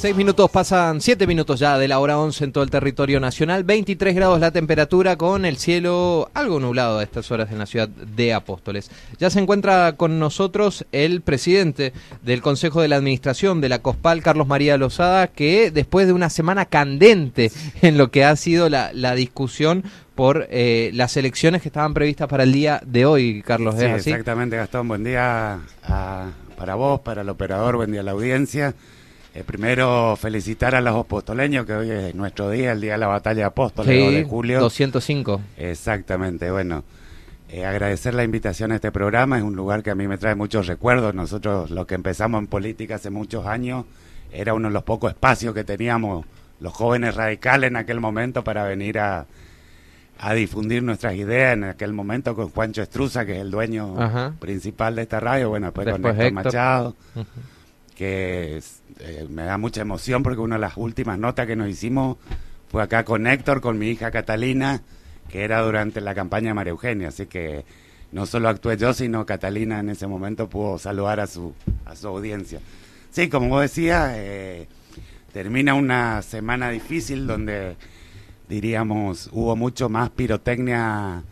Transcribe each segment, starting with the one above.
Seis minutos pasan, siete minutos ya de la hora 11 en todo el territorio nacional, 23 grados la temperatura con el cielo algo nublado a estas horas en la ciudad de Apóstoles. Ya se encuentra con nosotros el presidente del Consejo de la Administración de la COSPAL, Carlos María Lozada, que después de una semana candente en lo que ha sido la, discusión por eh, las elecciones que estaban previstas para el día de hoy, Carlos. Sí, exactamente, Gastón. Buen día para vos, para el operador, buen día a la audiencia. Eh, primero, felicitar a los apostoleños, que hoy es nuestro día, el día de la batalla de apóstoles de julio. 205. Exactamente, bueno. Eh, agradecer la invitación a este programa, es un lugar que a mí me trae muchos recuerdos. Nosotros, lo que empezamos en política hace muchos años, era uno de los pocos espacios que teníamos los jóvenes radicales en aquel momento para venir a, a difundir nuestras ideas en aquel momento con Juancho Estruza, que es el dueño principal de esta radio, bueno, después, con Héctor, Machado que eh, me da mucha emoción porque una de las últimas notas que nos hicimos fue acá con Héctor, con mi hija Catalina, que era durante la campaña de María Eugenia, así que no solo actué yo, sino Catalina en ese momento pudo saludar a su, a su audiencia. Sí, como vos decías, eh, termina una semana difícil donde, diríamos, hubo mucho más pirotecnia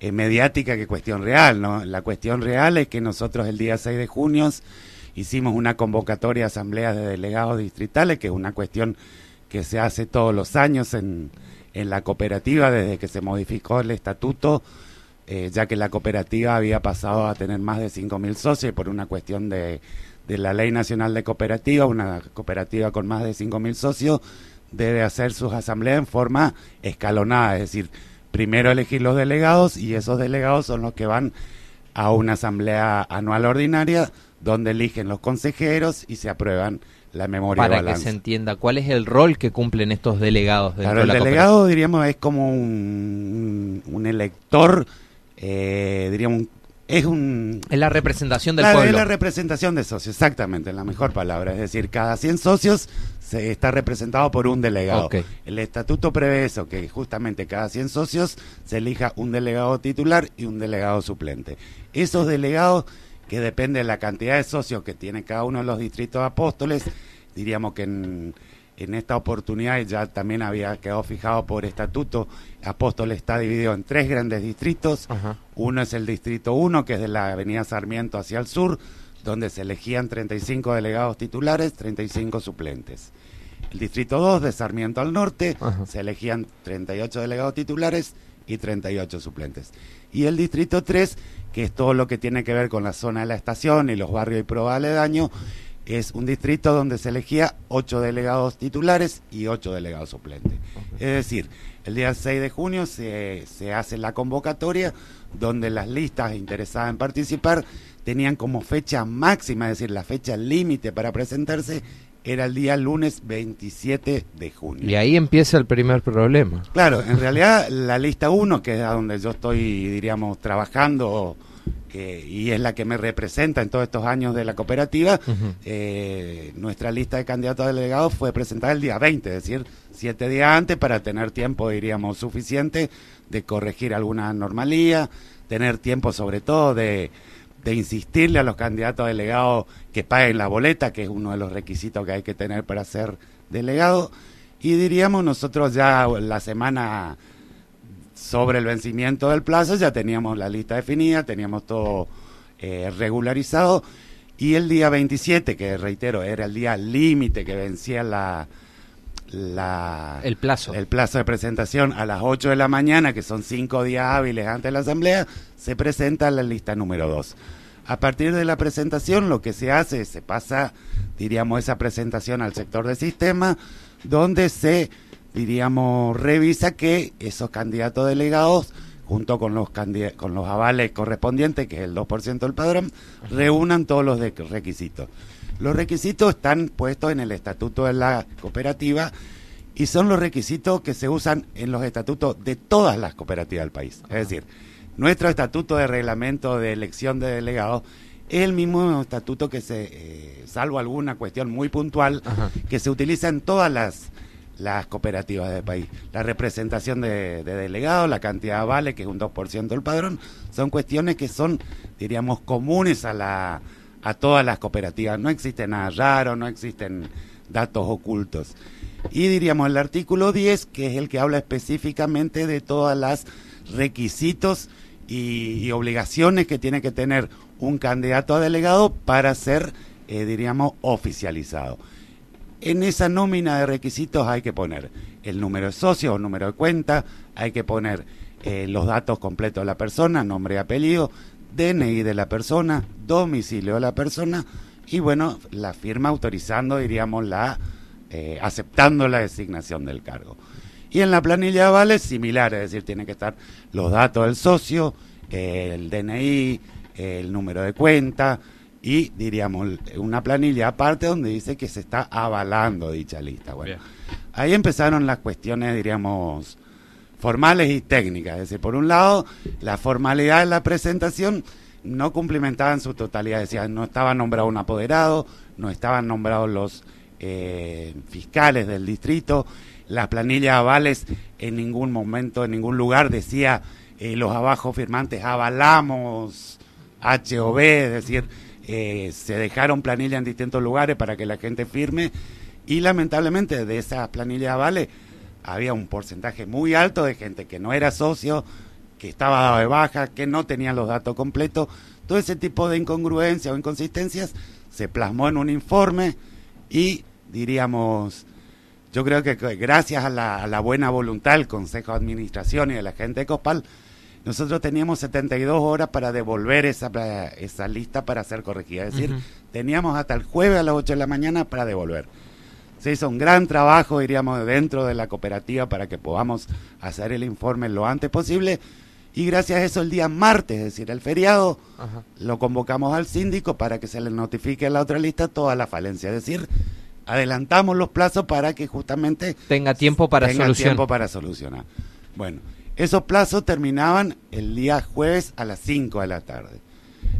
eh, mediática que cuestión real, ¿no? La cuestión real es que nosotros el día 6 de junio hicimos una convocatoria a asambleas de delegados distritales, que es una cuestión que se hace todos los años en, en la cooperativa desde que se modificó el estatuto, eh, ya que la cooperativa había pasado a tener más de 5.000 socios y por una cuestión de, de la Ley Nacional de Cooperativa, una cooperativa con más de 5.000 socios debe hacer sus asambleas en forma escalonada, es decir, primero elegir los delegados y esos delegados son los que van a una asamblea anual ordinaria donde eligen los consejeros y se aprueban la memoria Para que se entienda, ¿cuál es el rol que cumplen estos delegados dentro el delegado, diríamos, es como un, un elector, eh, diríamos, es un... Es la representación del pueblo. Es la representación de socios, exactamente, la mejor palabra. Es decir, cada 100 socios se está representado por un delegado. El estatuto prevé eso, que justamente cada 100 socios se elija un delegado titular y un delegado suplente. Esos delegados que depende de la cantidad de socios que tiene cada uno de los distritos apóstoles. Diríamos que en, esta oportunidad ya también había quedado fijado por estatuto, Apóstoles está dividido en tres grandes distritos. Uno es el distrito 1, que es de la avenida Sarmiento hacia el sur, donde se elegían 35 delegados titulares, 35 suplentes. El distrito 2, de Sarmiento al norte, se elegían 38 delegados titulares y 38 suplentes. Y el distrito 3, que es todo lo que tiene que ver con la zona de la estación y los barrios y pruebas aledaños, es un distrito donde se elegía ocho delegados titulares y ocho delegados suplentes. Es decir, el día 6 de junio se, se hace la convocatoria donde las listas interesadas en participar tenían como fecha máxima, es decir, la fecha límite para presentarse era el día lunes 27 de junio. Y ahí empieza el primer problema. Claro, en realidad la lista 1, que es a donde yo estoy, diríamos, trabajando y es la que me representa en todos estos años de la cooperativa, eh, nuestra lista de candidatos a delegados fue presentada el día 20, es decir, siete días antes para tener tiempo, diríamos, suficiente de corregir alguna normalía, tener tiempo sobre todo de de insistirle a los candidatos a delegados que paguen la boleta, que es uno de los requisitos que hay que tener para ser delegado. Y diríamos, nosotros ya la semana sobre el vencimiento del plazo ya teníamos la lista definida, teníamos todo eh, regularizado. Y el día 27, que reitero, era el día límite que vencía la, la, el plazo. El plazo de presentación a las 8 de la mañana, que son cinco días hábiles antes de la asamblea, se presenta la lista número 2. A partir de la presentación, lo que se hace, se pasa, diríamos, esa presentación al sector de sistema, donde se, diríamos, revisa que esos candidatos delegados, junto con los, con los avales correspondientes, que es el 2% del padrón, reúnan todos los requisitos. Los requisitos están puestos en el estatuto de la cooperativa y son los requisitos que se usan en los estatutos de todas las cooperativas del país. Es decir, nuestro estatuto de reglamento de elección de delegados es el mismo estatuto que se, eh, salvo alguna cuestión muy puntual, que se utiliza en todas las, las cooperativas del país. La representación de, delegados, la cantidad de vale, que es un 2% del padrón, son cuestiones que son, diríamos, comunes a la a todas las cooperativas. No existe nada raro, no existen, datos ocultos. Y diríamos el artículo 10, que es el que habla específicamente de todas las requisitos y, obligaciones que tiene que tener un candidato a delegado para ser, eh, diríamos, oficializado. En esa nómina de requisitos hay que poner el número de socio o número de cuenta, hay que poner eh, los datos completos de la persona, nombre y apellido, DNI de la persona, domicilio de la persona y bueno, la firma autorizando, diríamos, la eh, aceptando la designación del cargo. Y en la planilla de avales, similar, es decir, tienen que estar los datos del socio, el DNI, el número de cuenta y, diríamos, una planilla aparte donde dice que se está avalando dicha lista. Bueno, ahí empezaron las cuestiones, diríamos, formales y técnicas. Es decir, por un lado, la formalidad de la presentación no cumplimentaba en su totalidad. Decía, no estaba nombrado un apoderado, no estaban nombrados los eh, fiscales del distrito, las planillas avales en ningún momento, en ningún lugar decía eh, los abajo firmantes avalamos HOB, es decir, eh, se dejaron planillas en distintos lugares para que la gente firme y lamentablemente de esas planillas avales había un porcentaje muy alto de gente que no era socio, que estaba dado de baja, que no tenía los datos completos. Todo ese tipo de incongruencias o inconsistencias se plasmó en un informe y diríamos, yo creo que gracias a la, buena voluntad del Consejo de Administración y de la gente de COPAL, nosotros teníamos 72 horas para devolver esa, esa lista para ser corregida. Es decir, teníamos hasta el jueves a las 8 de la mañana para devolver. Se hizo un gran trabajo, diríamos, dentro de la cooperativa para que podamos hacer el informe lo antes posible. Y gracias a eso el día martes, es decir, el feriado, lo convocamos al síndico para que se le notifique a la otra lista toda la falencia. Es decir, adelantamos los plazos para que justamente tenga tiempo para tenga tiempo para solucionar. Bueno, esos plazos terminaban el día jueves a las 5 de la tarde.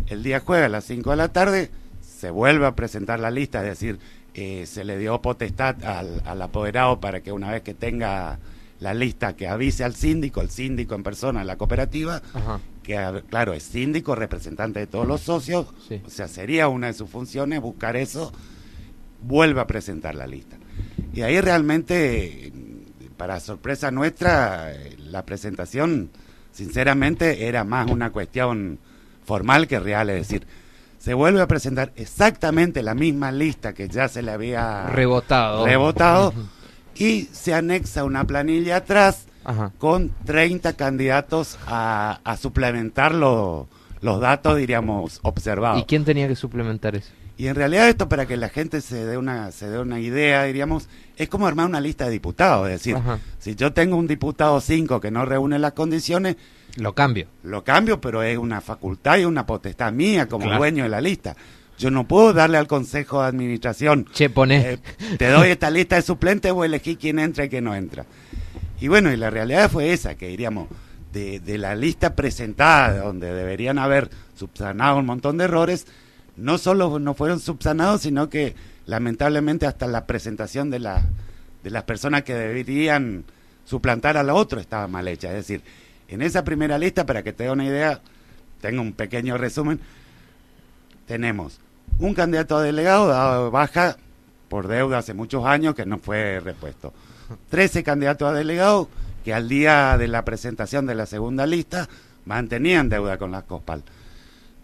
El día jueves a las 5 de la tarde se vuelve a presentar la lista, es decir, eh, se le dio potestad al, apoderado para que una vez que tenga la lista que avise al síndico, el síndico en persona, la cooperativa, que claro, es síndico, representante de todos los socios, o sea, sería una de sus funciones buscar eso vuelve a presentar la lista. Y ahí realmente, para sorpresa nuestra, la presentación, sinceramente, era más una cuestión formal que real, es decir, se vuelve a presentar exactamente la misma lista que ya se le había rebotado, rebotado y se anexa una planilla atrás con 30 candidatos a, a suplementar los datos, diríamos, observados. ¿Y quién tenía que suplementar eso? Y en realidad esto para que la gente se dé una se dé una idea, diríamos, es como armar una lista de diputados, es decir, si yo tengo un diputado 5 que no reúne las condiciones, lo cambio. Lo cambio, pero es una facultad y una potestad mía como dueño de la lista. Yo no puedo darle al Consejo de Administración, che, pone. Eh, te doy esta lista de suplentes o elegí quién entra y quién no entra. Y bueno, y la realidad fue esa, que diríamos, de, de la lista presentada, donde deberían haber subsanado un montón de errores, no solo no fueron subsanados, sino que lamentablemente hasta la presentación de, la, de las personas que deberían suplantar a la otra estaba mal hecha. Es decir, en esa primera lista, para que te dé una idea, tengo un pequeño resumen, tenemos un candidato a delegado dado baja por deuda hace muchos años que no fue repuesto. Trece candidatos a delegado que al día de la presentación de la segunda lista mantenían deuda con la COSPAL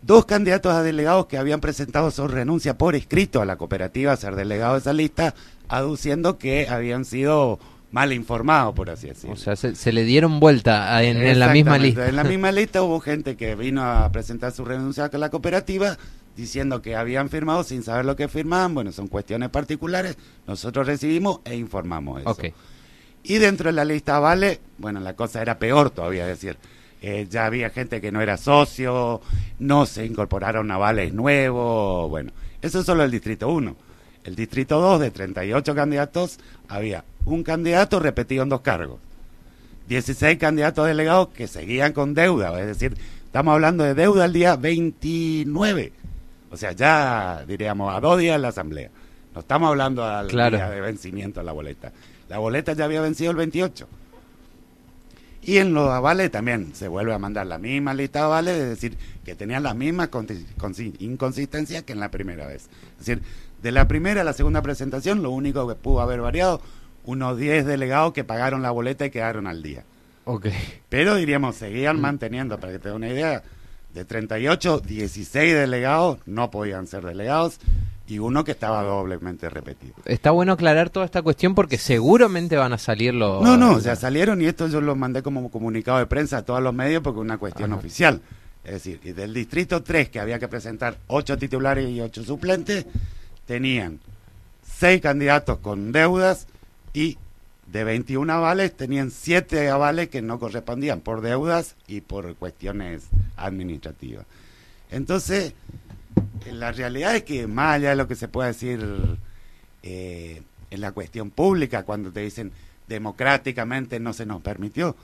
dos candidatos a delegados que habían presentado su renuncia por escrito a la cooperativa a ser delegado de esa lista, aduciendo que habían sido mal informados, por así decirlo. O sea, se, le dieron vuelta en, la misma lista. En la misma lista hubo gente que vino a presentar su renuncia a la cooperativa diciendo que habían firmado sin saber lo que firmaban. Bueno, son cuestiones particulares. Nosotros recibimos e informamos eso. Y dentro de la lista Vale, bueno, la cosa era peor todavía, es decir, eh, ya había gente que no era socio, no se incorporaron navales nuevos, bueno, eso es solo el distrito 1. El distrito 2, de 38 candidatos, había un candidato repetido en dos cargos. 16 candidatos delegados que seguían con deuda, es decir, estamos hablando de deuda el día 29. O sea, ya diríamos a dos días de la asamblea. No estamos hablando al día de vencimiento de la boleta. La boleta ya había vencido el 28. Y en los avales también se vuelve a mandar la misma lista de avales, es decir, que tenían la misma inconsistencia que en la primera vez. Es decir, De la primera a la segunda presentación, lo único que pudo haber variado, unos 10 delegados que pagaron la boleta y quedaron al día. Ok. Pero diríamos, seguían manteniendo, para que te dé una idea, de 38, 16 delegados no podían ser delegados y uno que estaba doblemente repetido. Está bueno aclarar toda esta cuestión porque seguramente van a salir los... No, no, ya salieron y esto yo lo mandé como comunicado de prensa a todos los medios porque es una cuestión oficial. Es decir, y del distrito 3 que había que presentar 8 titulares y 8 suplentes, tenían 6 candidatos con deudas y de 21 avales tenían 7 avales que no correspondían por deudas y por cuestiones administrativas. Entonces, la realidad es que más allá de lo que se pueda decir eh, en la cuestión pública, cuando te dicen democráticamente no se nos permitió,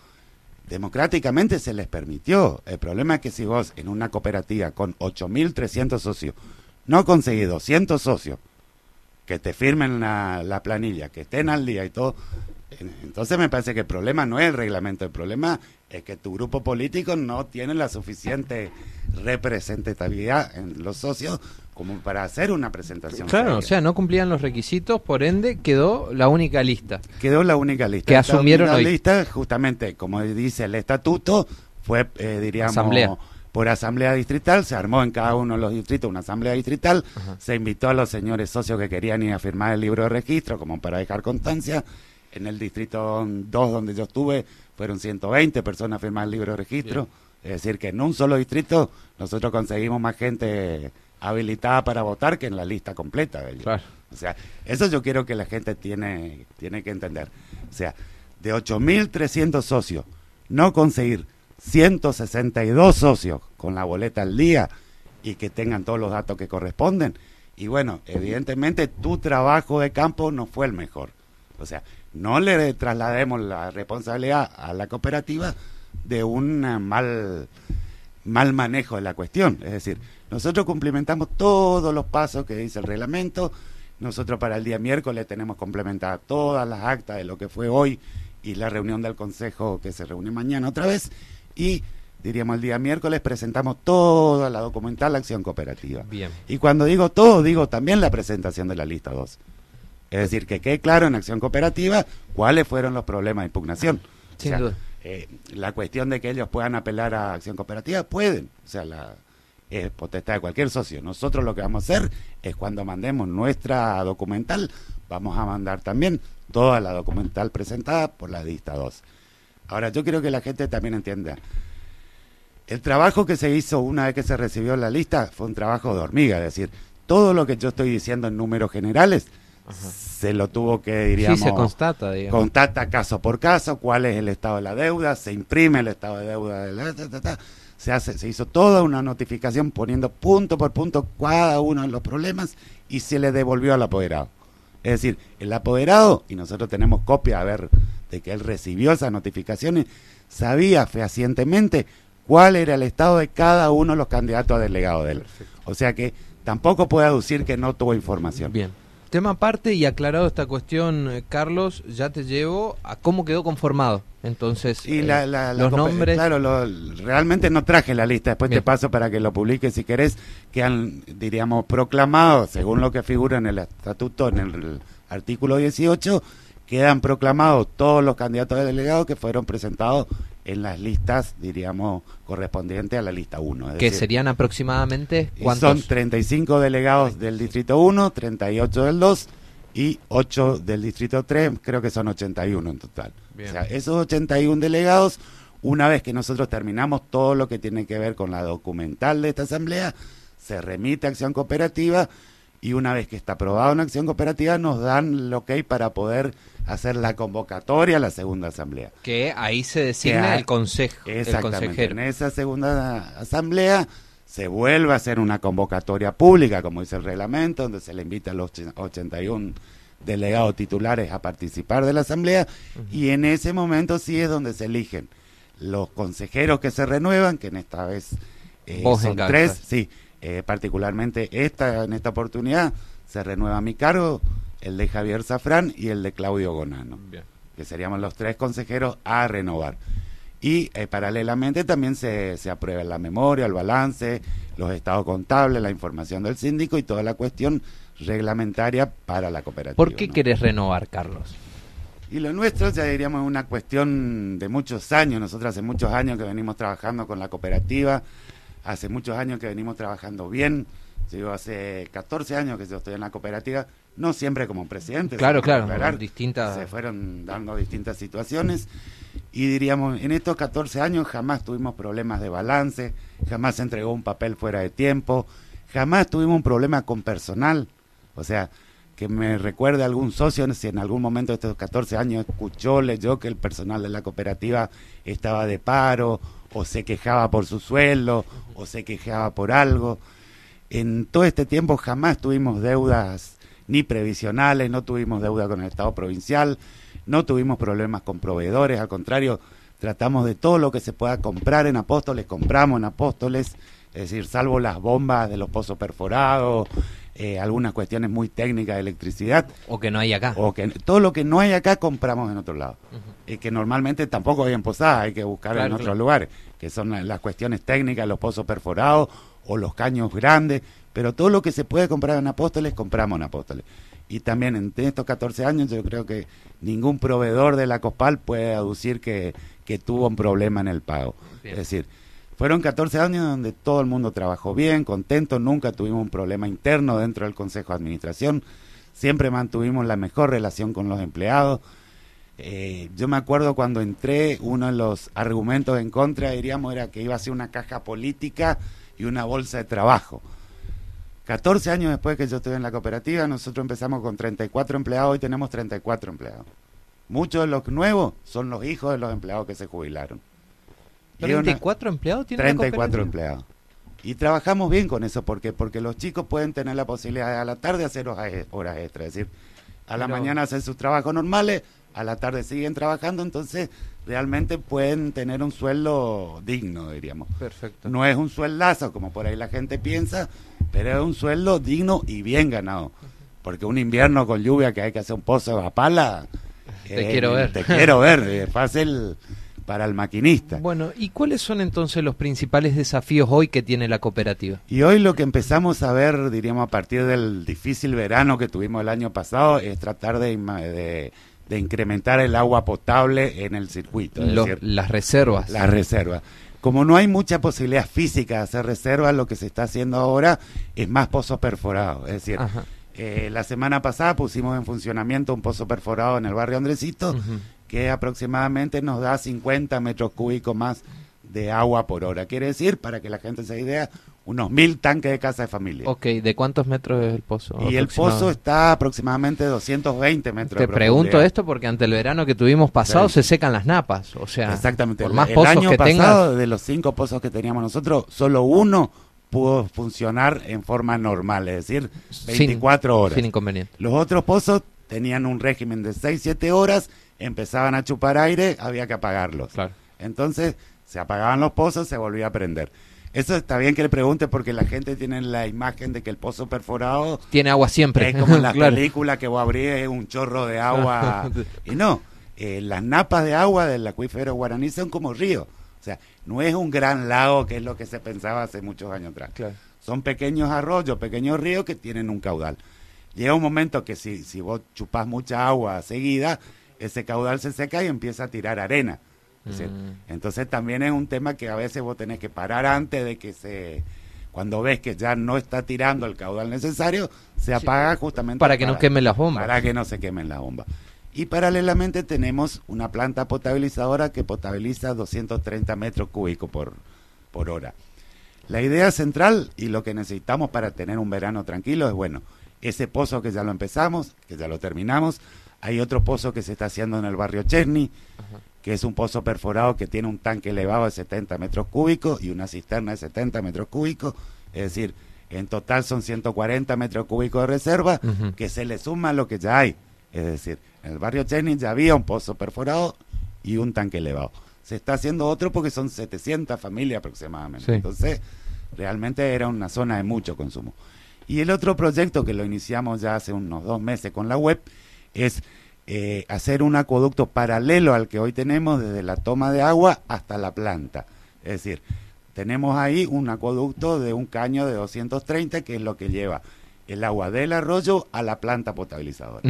democráticamente se les permitió. El problema es que si vos en una cooperativa con 8.300 socios no conseguís 200 socios que te firmen la, la planilla, que estén al día y todo, entonces me parece que el problema no es el reglamento, el problema es que tu grupo político no tiene la suficiente representatividad en los socios como para hacer una presentación. Claro, o sea, no cumplían los requisitos, por ende quedó la única lista. Quedó la única lista. Que asumieron la lista, justamente, como dice el estatuto, fue, eh, diríamos, por asamblea distrital, se armó en cada uno de los distritos una asamblea distrital, se invitó a los señores socios que querían ir a firmar el libro de registro, como para dejar constancia, en el distrito 2 donde yo estuve fueron 120 personas firmar el libro de registro. Es decir, que en un solo distrito nosotros conseguimos más gente habilitada para votar que en la lista completa de ellos. O sea, eso yo quiero que la gente tiene, tiene que entender. O sea, de 8.300 socios, no conseguir 162 socios con la boleta al día y que tengan todos los datos que corresponden. Y bueno, evidentemente tu trabajo de campo no fue el mejor. O sea, no le traslademos la responsabilidad a la cooperativa de un mal, mal manejo de la cuestión. Es decir, nosotros cumplimentamos todos los pasos que dice el reglamento. Nosotros para el día miércoles tenemos complementadas todas las actas de lo que fue hoy y la reunión del Consejo que se reúne mañana otra vez. Y diríamos el día miércoles presentamos toda la documental acción cooperativa. Bien. Y cuando digo todo, digo también la presentación de la lista 2. Es decir, que quede claro en acción cooperativa cuáles fueron los problemas de impugnación. Sin duda. Eh, la cuestión de que ellos puedan apelar a acción cooperativa, pueden. O sea, la es potestad de cualquier socio. Nosotros lo que vamos a hacer es cuando mandemos nuestra documental, vamos a mandar también toda la documental presentada por la lista 2. Ahora, yo quiero que la gente también entienda. El trabajo que se hizo una vez que se recibió la lista fue un trabajo de hormiga, es decir, todo lo que yo estoy diciendo en números generales se lo tuvo que, diríamos, se constata, constata caso por caso, cuál es el estado de la deuda, se imprime el estado de deuda, de la, se, hace, se hizo toda una notificación poniendo punto por punto cada uno de los problemas y se le devolvió al apoderado. Es decir, el apoderado, y nosotros tenemos copia a ver de que él recibió esas notificaciones, sabía fehacientemente cuál era el estado de cada uno de los candidatos a delegado de él. O sea que tampoco puede aducir que no tuvo información. Bien. Tema aparte y aclarado esta cuestión, eh, Carlos, ya te llevo a cómo quedó conformado. Entonces, y la, eh, los nombres. Claro, realmente no traje la lista, después te paso para que lo publiques si querés, que han, diríamos, proclamado, según lo que figura en el estatuto, en el artículo 18, quedan proclamados todos los candidatos de delegados que fueron presentados en las listas, diríamos, correspondientes a la lista 1. Que serían aproximadamente cuántos? Son 35 delegados del distrito 1, 38 del 2 y 8 del distrito 3, creo que son 81 en total. O sea, esos 81 delegados, una vez que nosotros terminamos todo lo que tiene que ver con la documental de esta asamblea, se remite a acción cooperativa y una vez que está aprobado en acción cooperativa nos dan que hay para poder hacer la convocatoria a la segunda asamblea. Que ahí se designa el consejo. Exactamente. En esa segunda asamblea se vuelve a hacer una convocatoria pública, como dice el reglamento, donde se le invita a los 81 delegados titulares a participar de la asamblea y en ese momento sí es donde se eligen los consejeros que se renuevan, que en esta vez eh, son tres, sí, eh, particularmente esta en esta oportunidad se renueva mi cargo el de Javier Zafrán y el de Claudio Gonano, que seríamos los tres consejeros a renovar. y eh, paralelamente también se, se aprueba la memoria, el balance, los estados contables, la información del síndico y toda la cuestión reglamentaria para la cooperativa. ¿Por qué querés renovar, Carlos? Y lo nuestro, ya diríamos, es una cuestión de muchos años. Nosotros hace muchos años que venimos trabajando con la cooperativa, hace muchos años que venimos trabajando bien. Yo hace 14 años que yo estoy en la cooperativa, no siempre como presidente. Claro, claro, distintas... Se fueron dando distintas situaciones y diríamos, en estos 14 años jamás tuvimos problemas de balance, jamás se entregó un papel fuera de tiempo, jamás tuvimos un problema con personal. O sea, que me recuerde algún socio si en algún momento de estos 14 años escuchó, leyó que el personal de la cooperativa estaba de paro o se quejaba por su sueldo o se quejaba por algo. En todo este tiempo jamás tuvimos deudas ni previsionales, no tuvimos deuda con el Estado provincial, no tuvimos problemas con proveedores, al contrario, tratamos de todo lo que se pueda comprar en Apóstoles, compramos en Apóstoles, es decir, salvo las bombas de los pozos perforados, eh, algunas cuestiones muy técnicas de electricidad. O que no hay acá. O que todo lo que no hay acá compramos en otro lado. Y que normalmente tampoco hay en Posadas, hay que buscar en otros lugares, que son las cuestiones técnicas, los pozos perforados o los caños grandes, pero todo lo que se puede comprar en Apóstoles, compramos en Apóstoles. Y también en estos 14 años yo creo que ningún proveedor de la COSPAL puede aducir que, que tuvo un problema en el pago. Es decir, fueron 14 años donde todo el mundo trabajó bien, contento, nunca tuvimos un problema interno dentro del Consejo de Administración, siempre mantuvimos la mejor relación con los empleados. Eh, yo me acuerdo cuando entré, uno de los argumentos en contra, diríamos, era que iba a ser una caja política y una bolsa de trabajo. 14 años después que yo estuve en la cooperativa, nosotros empezamos con 34 empleados, hoy tenemos 34 empleados. Muchos de los nuevos son los hijos de los empleados que se jubilaron. ¿34 empleados tiene 34 empleados. Y trabajamos bien con eso, porque Porque los chicos pueden tener la posibilidad de a la tarde hacer horas extras, es decir, a la mañana hacer sus trabajos normales, a la tarde siguen trabajando, entonces realmente pueden tener un sueldo digno, diríamos. Perfecto. No es un sueldazo, como por ahí la gente piensa, pero es un sueldo digno y bien ganado. Porque un invierno con lluvia que hay que hacer un pozo a pala... Te quiero ver. Te quiero ver, es fácil para el maquinista. Bueno, ¿y cuáles son entonces los principales desafíos hoy que tiene la cooperativa? Y hoy lo que empezamos a ver, diríamos, a partir del difícil verano que tuvimos el año pasado, es tratar de, de, incrementar el agua potable en el circuito. las reservas. Las reservas. Como no hay mucha posibilidad física de hacer reservas, lo que se está haciendo ahora es más pozos perforados. Es decir, eh, la semana pasada pusimos en funcionamiento un pozo perforado en el barrio Andresito que aproximadamente nos da 50 metros cúbicos más de agua por hora. Quiere decir, para que la gente se idea, unos mil tanques de casa de familia. Ok, ¿de cuántos metros es el pozo? Y el pozo está aproximadamente 220 metros. Te pregunto esto porque ante el verano que tuvimos pasado se secan las napas, o sea, exactamente. Por más el, pozos año que pasado, de los cinco pozos que teníamos nosotros, solo uno pudo funcionar en forma normal, es decir, 24 horas. Sin inconveniente. Los otros pozos tenían un régimen de 6-7 horas empezaban a chupar aire, había que apagarlos. Entonces, se apagaban los pozos, se volvía a prender. Eso está bien que le pregunte porque la gente tiene la imagen de que el pozo perforado tiene agua siempre. Es como en la película que vos abrís un chorro de agua. y no, eh, las napas de agua del acuífero guaraní son como ríos. O sea, no es un gran lago que es lo que se pensaba hace muchos años atrás. Son pequeños arroyos, pequeños ríos que tienen un caudal. Llega un momento que si, si vos chupás mucha agua seguida, ese caudal se seca y empieza a tirar arena. Mm. Entonces también es un tema que a veces vos tenés que parar antes de que se... Cuando ves que ya no está tirando el caudal necesario, se apaga justamente... Para que no quemen las bombas. Para que no se quemen las bombas. Y paralelamente tenemos una planta potabilizadora que potabiliza 230 metros cúbicos por, por hora. La idea central y lo que necesitamos para tener un verano tranquilo es, bueno, ese pozo que ya lo empezamos, que ya lo terminamos, hay otro pozo que se está haciendo en el barrio Chesney, que es un pozo perforado que tiene un tanque elevado de 70 metros cúbicos y una cisterna de 70 metros cúbicos. Es decir, en total son 140 metros cúbicos de reserva que se le suma a lo que ya hay. Es decir, en el barrio Chesney ya había un pozo perforado y un tanque elevado. Se está haciendo otro porque son 700 familias aproximadamente. Entonces, realmente era una zona de mucho consumo. Y el otro proyecto que lo iniciamos ya hace unos dos meses con la web es eh, hacer un acueducto paralelo al que hoy tenemos desde la toma de agua hasta la planta. Es decir, tenemos ahí un acueducto de un caño de 230 que es lo que lleva el agua del arroyo a la planta potabilizadora.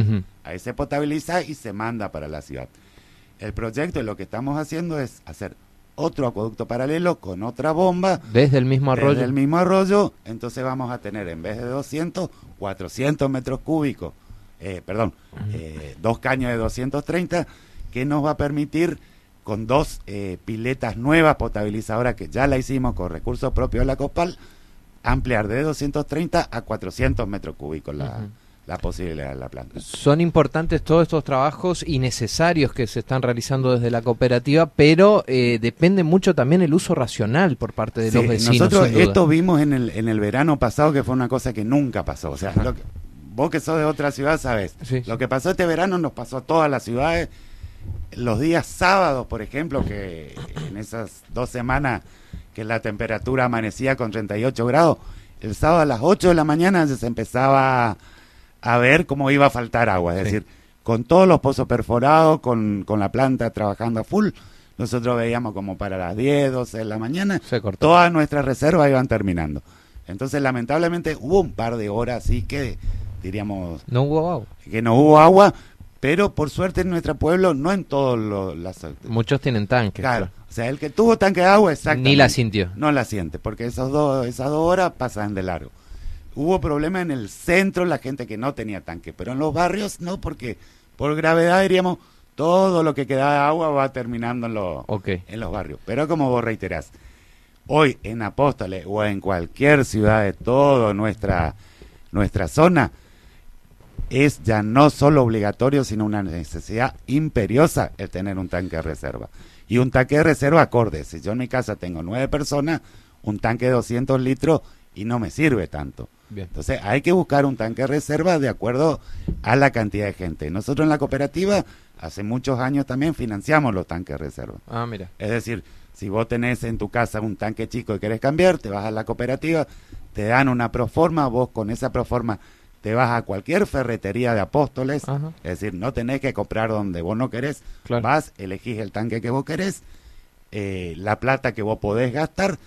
Ahí se potabiliza y se manda para la ciudad. El proyecto, lo que estamos haciendo es hacer otro acueducto paralelo con otra bomba. Desde el mismo arroyo. Desde el mismo arroyo, entonces vamos a tener en vez de 200, 400 metros cúbicos, eh, perdón, eh, dos caños de 230, que nos va a permitir con dos eh, piletas nuevas potabilizadoras que ya la hicimos con recursos propios de la COPAL, ampliar de 230 a 400 metros cúbicos la, la posibilidad de la planta. Son importantes todos estos trabajos y necesarios que se están realizando desde la cooperativa, pero eh, depende mucho también el uso racional por parte de los vecinos. Nosotros esto vimos en el, en el verano pasado que fue una cosa que nunca pasó. O sea, vos que sos de otra ciudad sabes. Lo que pasó este verano nos pasó a todas las ciudades. Los días sábados, por ejemplo, que en esas dos semanas que la temperatura amanecía con 38 grados, el sábado a las 8 de la mañana se empezaba a ver cómo iba a faltar agua. Es decir, con todos los pozos perforados, con, con, la planta trabajando a full, nosotros veíamos como para las 10, 12 de la mañana, todas nuestras reservas iban terminando. Entonces, lamentablemente, hubo un par de horas así que, diríamos... No hubo agua. Que no hubo agua, pero por suerte en nuestro pueblo, no en todos los... Muchos tienen tanques. Claro. O sea, el que tuvo tanque de agua, exactamente. Ni la sintió. No la siente, porque esos dos, esas dos horas pasan de largo. Hubo problema en el centro, la gente que no tenía tanque, pero en los barrios no, porque por gravedad diríamos, todo lo que queda de agua va terminando en, los en los barrios. Pero como vos reiterás, hoy en Apóstoles o en cualquier ciudad de toda nuestra, nuestra zona, es ya no solo obligatorio, sino una necesidad imperiosa el tener un tanque de reserva. Y un tanque de reserva acorde. Si yo en mi casa tengo nueve personas, un tanque de 200 litros y no me sirve tanto. Entonces hay que buscar un tanque de reserva de acuerdo a la cantidad de gente. Nosotros en la cooperativa hace muchos años también financiamos los tanques de reserva. Ah, mira. Es decir, si vos tenés en tu casa un tanque chico y querés cambiar, te vas a la cooperativa, te dan una proforma, vos con esa proforma te vas a cualquier ferretería de apóstoles, es decir, no tenés que comprar donde vos no querés, vas, elegís el tanque que vos querés, eh, la plata que vos podés gastar,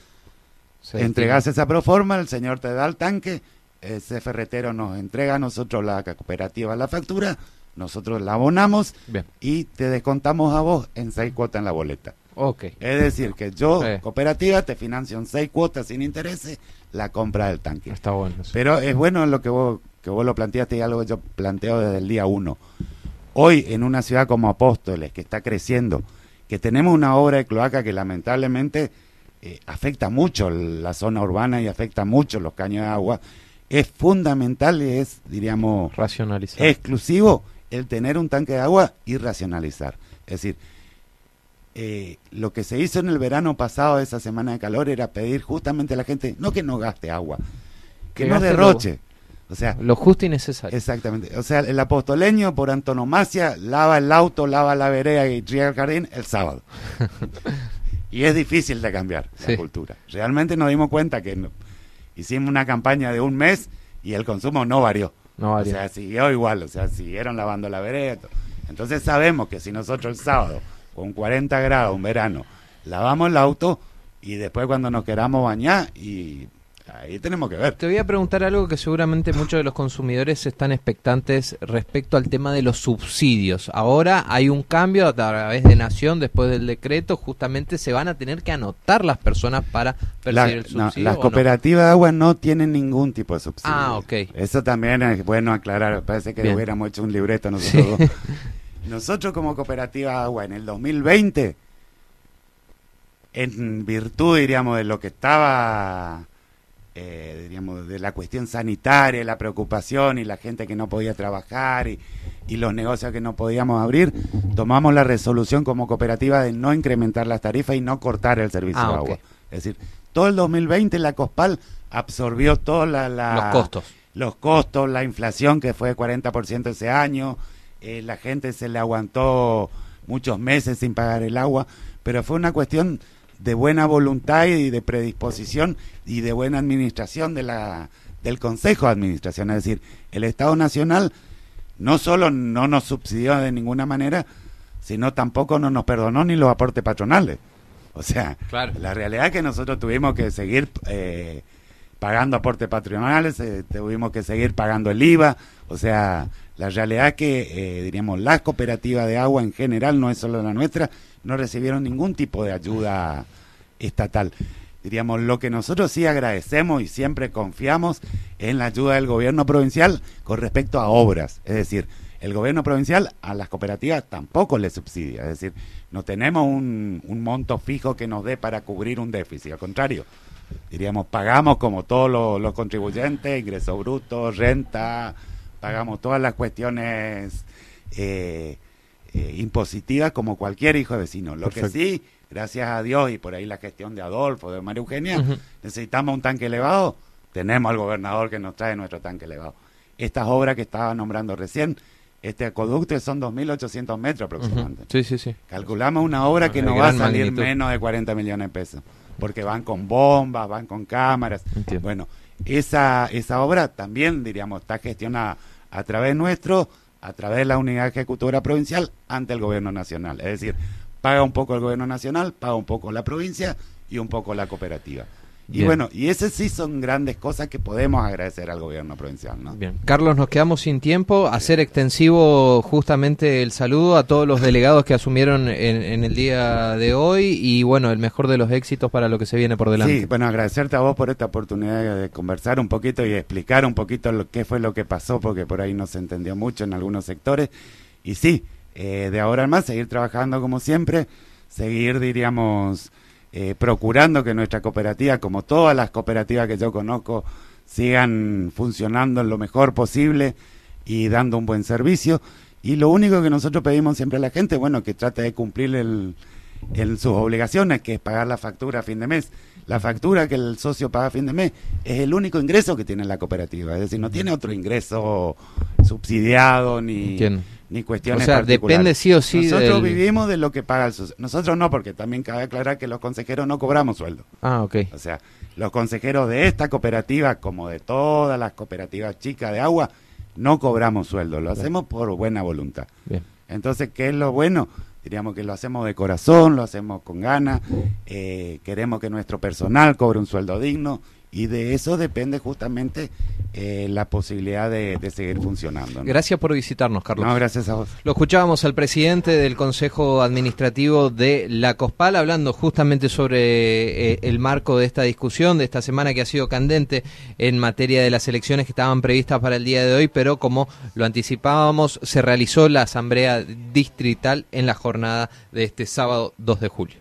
Entregás esa proforma, el señor te da el tanque, ese ferretero nos entrega a nosotros la cooperativa la factura, nosotros la abonamos y te descontamos a vos en seis cuotas en la boleta. Okay. Es decir, que yo, cooperativa, te financio en seis cuotas sin intereses la compra del tanque. Está bueno. Pero es bueno lo que vos, que vos lo planteaste y algo que yo planteo desde el día uno. Hoy, en una ciudad como Apóstoles, que está creciendo, que tenemos una obra de cloaca que lamentablemente eh, afecta mucho la zona urbana y afecta mucho los caños de agua, es fundamental y es, diríamos, racionalizar. exclusivo el tener un tanque de agua y racionalizar. Es decir, eh, lo que se hizo en el verano pasado, esa semana de calor, era pedir justamente a la gente, no que no gaste agua, que, no derroche. O sea, lo justo y necesario. Exactamente. O sea, el apostoleño por antonomasia lava el auto, lava la vereda y riega el jardín el sábado. Y es difícil de cambiar la cultura. Realmente nos dimos cuenta que hicimos una campaña de un mes y el consumo no varió. No varió. O sea, siguió igual, o sea, siguieron lavando la vereda. Entonces sabemos que si nosotros el sábado, con 40 grados, un verano, lavamos el auto y después cuando nos queramos bañar y Ahí tenemos que ver. Te voy a preguntar algo que seguramente muchos de los consumidores están expectantes respecto al tema de los subsidios. Ahora hay un cambio a través de Nación después del decreto, justamente se van a tener que anotar las personas para percibir el subsidio. las cooperativas de agua no tienen ningún tipo de subsidio. Ah, ok. Eso también es bueno aclarar, parece que hubiéramos hecho un libreto nosotros. nosotros como cooperativa de agua en el 2020 en virtud, diríamos, de lo que estaba eh, diríamos, de la cuestión sanitaria, la preocupación y la gente que no podía trabajar y, los negocios que no podíamos abrir, tomamos la resolución como cooperativa de no incrementar las tarifas y no cortar el servicio ah, de agua. Es decir, todo el 2020 la COSPAL absorbió todos los costos. Los costos, la inflación que fue de 40% ese año, eh, la gente se le aguantó muchos meses sin pagar el agua, pero fue una cuestión de buena voluntad y de predisposición y de buena administración de la, del Consejo de Administración. Es decir, el Estado Nacional no solo no nos subsidió de ninguna manera, sino tampoco no nos perdonó ni los aportes patronales. O sea, la realidad es que nosotros tuvimos que seguir eh, pagando aportes patronales, eh, tuvimos que seguir pagando el IVA, o sea, la realidad que, eh, diríamos, las cooperativas de agua en general, no es solo la nuestra, no recibieron ningún tipo de ayuda estatal. Diríamos, lo que nosotros sí agradecemos y siempre confiamos en la ayuda del gobierno provincial con respecto a obras. Es decir, el gobierno provincial a las cooperativas tampoco le subsidia. Es decir, no tenemos un, monto fijo que nos dé para cubrir un déficit. Al contrario, diríamos, pagamos como todos los, contribuyentes, ingreso bruto, renta, pagamos todas las cuestiones eh, eh, impositivas como cualquier hijo de vecino. Lo que sí, gracias a Dios y por ahí la gestión de Adolfo, de María Eugenia, necesitamos un tanque elevado, tenemos al gobernador que nos trae nuestro tanque elevado. Estas obras que estaba nombrando recién, este acueducto son 2.800 metros aproximadamente. Sí, sí, sí. Calculamos una obra que no va a salir menos de 40 millones de pesos, porque van con bombas, van con cámaras. Bueno, esa, esa obra también, diríamos, está gestionada a través nuestro, a través de la unidad ejecutora provincial ante el gobierno nacional. Es decir, paga un poco el gobierno nacional, paga un poco la provincia y un poco la cooperativa. Y bueno, y esas sí son grandes cosas que podemos agradecer al gobierno provincial, ¿no? Bien. Carlos, nos quedamos sin tiempo. Hacer extensivo justamente el saludo a todos los delegados que asumieron en, el día de hoy y bueno, el mejor de los éxitos para lo que se viene por delante. Sí, bueno, agradecerte a vos por esta oportunidad de conversar un poquito y explicar un poquito lo, qué fue lo que pasó, porque por ahí no se entendió mucho en algunos sectores. Y sí, eh, de ahora en más, seguir trabajando como siempre, seguir, diríamos eh, procurando que nuestra cooperativa, como todas las cooperativas que yo conozco, sigan funcionando lo mejor posible y dando un buen servicio. Y lo único que nosotros pedimos siempre a la gente, bueno, que trate de cumplir el, sus obligaciones, que es pagar la factura a fin de mes. La factura que el socio paga a fin de mes es el único ingreso que tiene la cooperativa, es decir, no tiene otro ingreso subsidiado ni ni cuestiones o sea, depende sí o sí Nosotros vivimos de lo que paga el Nosotros no, porque también cabe aclarar que los consejeros no cobramos sueldo. Ah, ok. O sea, los consejeros de esta cooperativa, como de todas las cooperativas chicas de agua, no cobramos sueldo. Lo hacemos por buena voluntad. Bien. Entonces, ¿qué es lo bueno? Diríamos que lo hacemos de corazón, lo hacemos con ganas, eh, queremos que nuestro personal cobre un sueldo digno y de eso depende justamente eh, la posibilidad de, seguir funcionando. Gracias por visitarnos, Carlos. No, gracias a vos. Lo escuchábamos al presidente del Consejo Administrativo de la COSPAL hablando justamente sobre eh, el marco de esta discusión, de esta semana que ha sido candente en materia de las elecciones que estaban previstas para el día de hoy, pero como lo anticipábamos, se realizó la asamblea distrital en la jornada de este sábado 2 de julio.